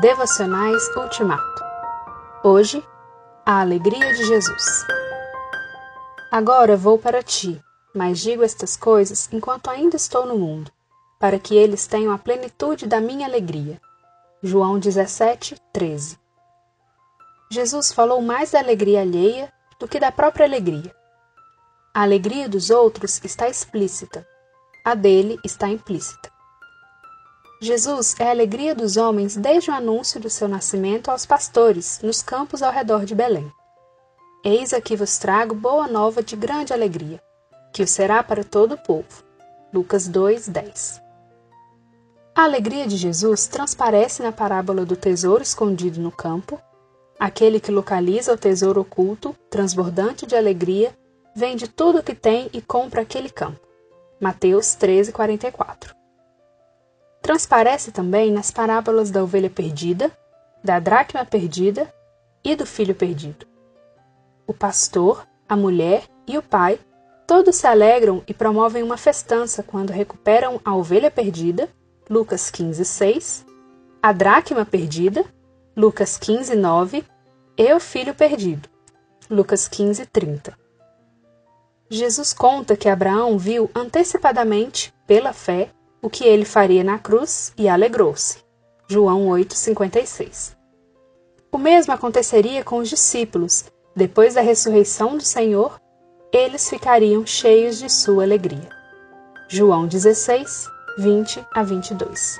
Devocionais Ultimato. Hoje, a alegria de Jesus. Agora vou para ti, mas digo estas coisas enquanto ainda estou no mundo, para que eles tenham a plenitude da minha alegria. João 17, 13. Jesus falou mais da alegria alheia do que da própria alegria. A alegria dos outros está explícita, a dele está implícita. Jesus é a alegria dos homens desde o anúncio do seu nascimento aos pastores nos campos ao redor de Belém. Eis aqui vos trago boa nova de grande alegria, que o será para todo o povo. Lucas 2:10. A alegria de Jesus transparece na parábola do tesouro escondido no campo. Aquele que localiza o tesouro oculto, transbordante de alegria, vende tudo o que tem e compra aquele campo. Mateus 13:44 transparece também nas parábolas da ovelha perdida, da dracma perdida e do filho perdido. O pastor, a mulher e o pai todos se alegram e promovem uma festança quando recuperam a ovelha perdida, Lucas 15, 6, a dracma perdida, Lucas 15, 9, e o filho perdido, Lucas 15, 30. Jesus conta que Abraão viu antecipadamente, pela fé, o que ele faria na cruz e alegrou-se. João 8:56. O mesmo aconteceria com os discípulos. Depois da ressurreição do Senhor, eles ficariam cheios de sua alegria. João 16, 20 a 22.